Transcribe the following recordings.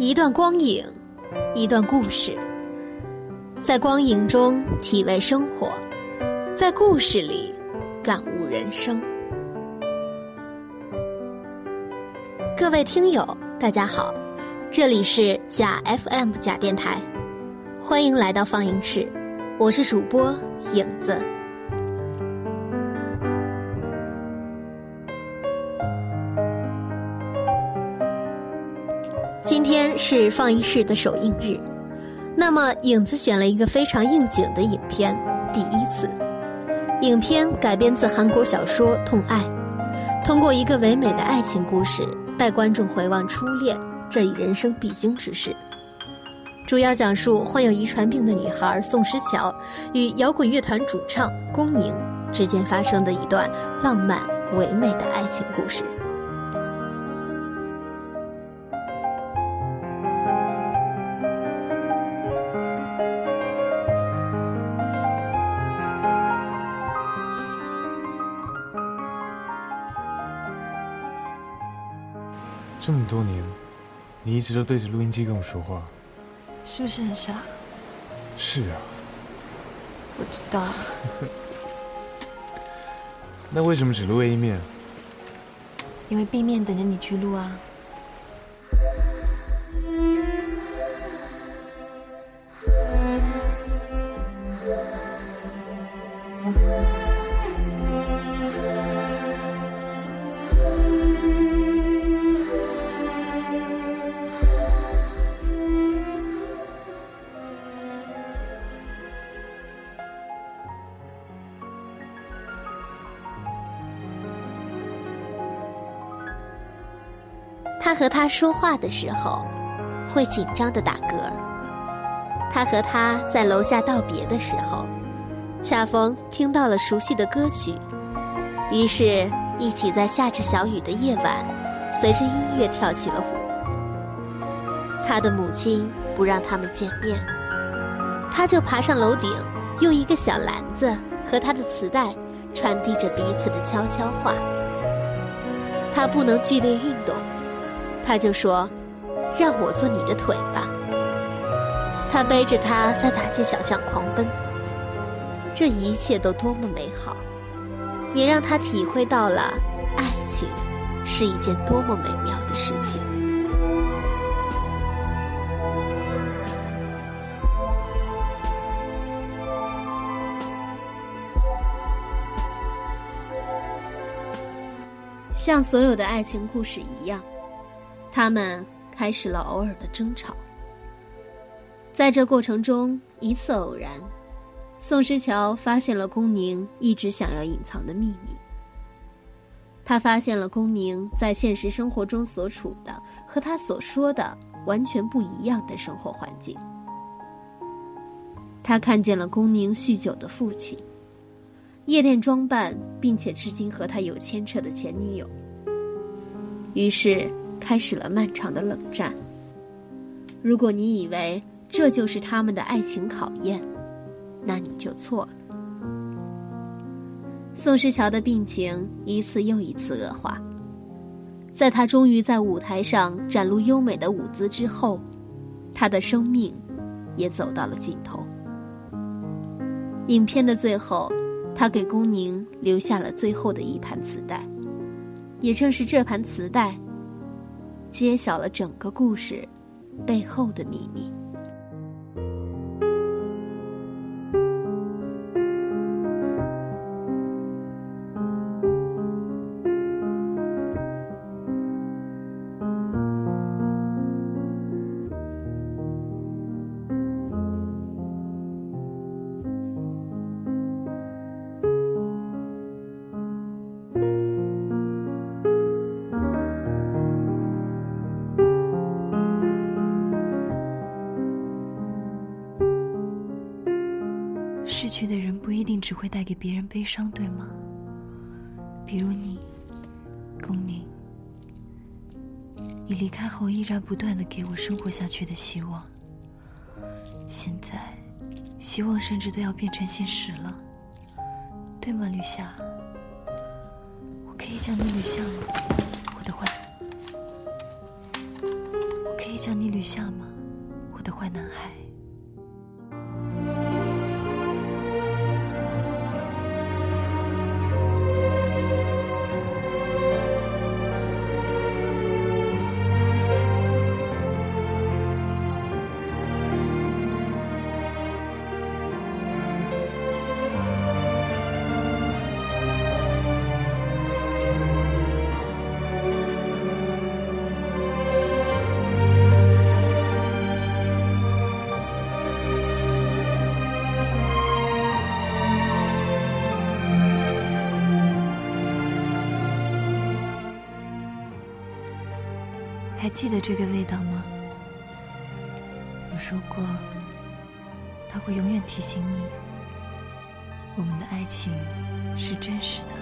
一段光影，一段故事，在光影中体味生活，在故事里感悟人生。各位听友，大家好，这里是假 FM 假电台，欢迎来到放映室，我是主播影子。今天是放映室的首映日，那么影子选了一个非常应景的影片《第一次》。影片改编自韩国小说《痛爱》，通过一个唯美的爱情故事，带观众回望初恋这一人生必经之事。主要讲述患有遗传病的女孩宋诗乔与摇滚乐团主唱龚宁之间发生的一段浪漫唯美的爱情故事。这么多年，你一直都对着录音机跟我说话，是不是很傻？是啊。我知道。那为什么只录 A 面？因为 B 面等着你去录啊。和他说话的时候，会紧张的打嗝。他和他在楼下道别的时候，恰逢听到了熟悉的歌曲，于是，一起在下着小雨的夜晚，随着音乐跳起了舞。他的母亲不让他们见面，他就爬上楼顶，用一个小篮子和他的磁带，传递着彼此的悄悄话。他不能剧烈运动。他就说：“让我做你的腿吧。”他背着他在大街小巷狂奔，这一切都多么美好，也让他体会到了爱情是一件多么美妙的事情。像所有的爱情故事一样。他们开始了偶尔的争吵，在这过程中，一次偶然，宋诗乔发现了龚宁一直想要隐藏的秘密。他发现了龚宁在现实生活中所处的和他所说的完全不一样的生活环境。他看见了龚宁酗酒的父亲，夜店装扮并且至今和他有牵扯的前女友。于是。开始了漫长的冷战。如果你以为这就是他们的爱情考验，那你就错了。宋诗乔的病情一次又一次恶化，在他终于在舞台上展露优美的舞姿之后，他的生命也走到了尽头。影片的最后，他给龚宁留下了最后的一盘磁带，也正是这盘磁带。揭晓了整个故事背后的秘密。失去的人不一定只会带给别人悲伤，对吗？比如你，龚宁，你离开后依然不断的给我生活下去的希望。现在，希望甚至都要变成现实了，对吗，吕夏？我可以叫你吕夏吗？我的坏，我可以叫你吕夏吗，我的坏男孩？还记得这个味道吗？我说过，它会永远提醒你，我们的爱情是真实的。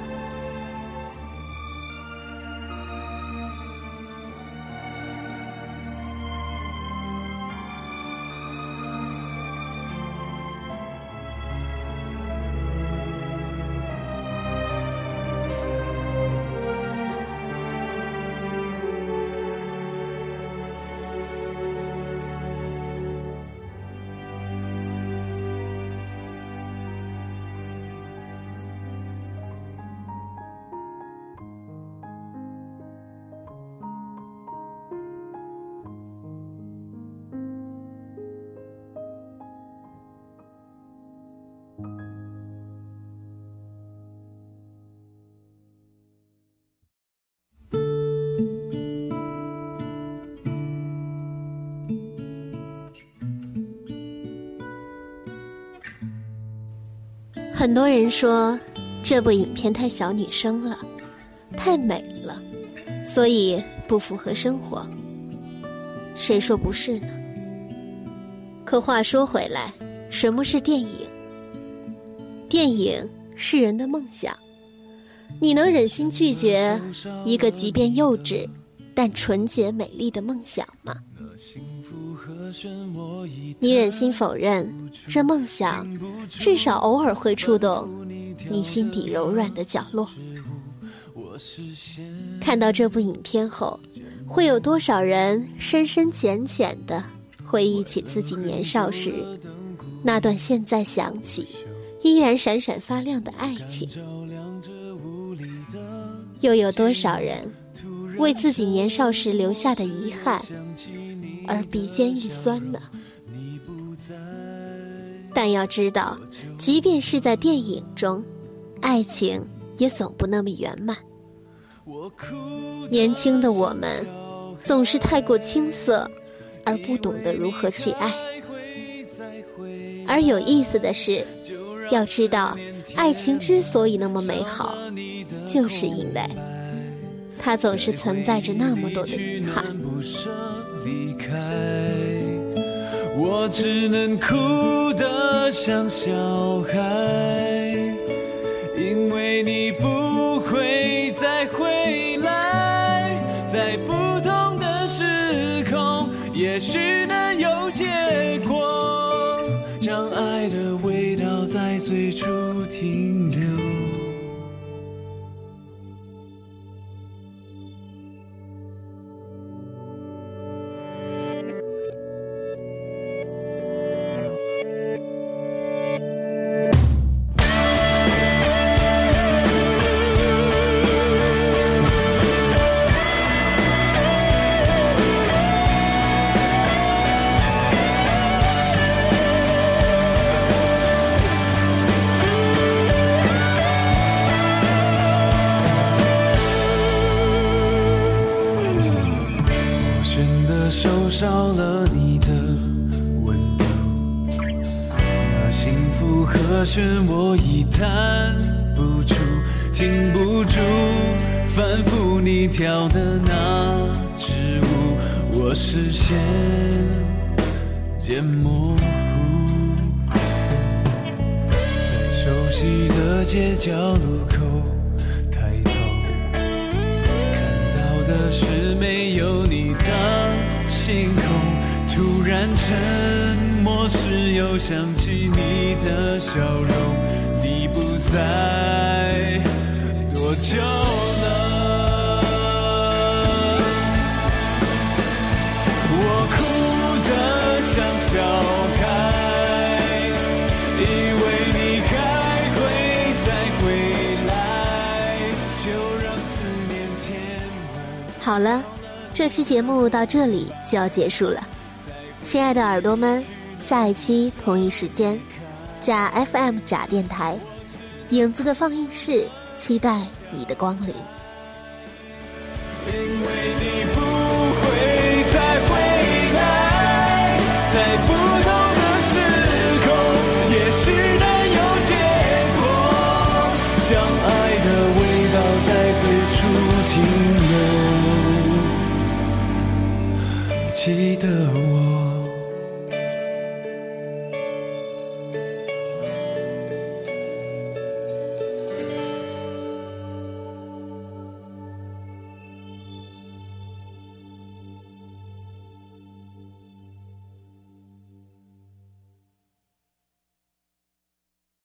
很多人说这部影片太小女生了，太美了，所以不符合生活。谁说不是呢？可话说回来，什么是电影？电影是人的梦想。你能忍心拒绝一个即便幼稚但纯洁美丽的梦想吗？你忍心否认这梦想至少偶尔会触动你心底柔软的角落？看到这部影片后，会有多少人深深浅浅的回忆起自己年少时那段现在想起依然闪闪发亮的爱情？又有多少人为自己年少时留下的遗憾而鼻尖一酸呢？但要知道，即便是在电影中，爱情也总不那么圆满。年轻的我们总是太过青涩，而不懂得如何去爱。而有意思的是，要知道，爱情之所以那么美好，就是因为它总是存在着那么多的遗憾。我只能哭得像小孩，我已弹不出，停不住，反复你跳的那支舞，我视线渐模糊，在熟悉的街角路口抬头。看到的是没有你的星空，突然沉默时又想起你的笑容，你不在多久呢？我哭得像小孩，以为你还会再回来，就让思念填满。好了，这期节目到这里就要结束了。亲爱的耳朵们，下一期同一时间，假 FM 假电台，影子的放映室，期待你的光临。因为你不会再回来，在不同的时空，也许能有结果。将爱的味道在最初停留，记得我。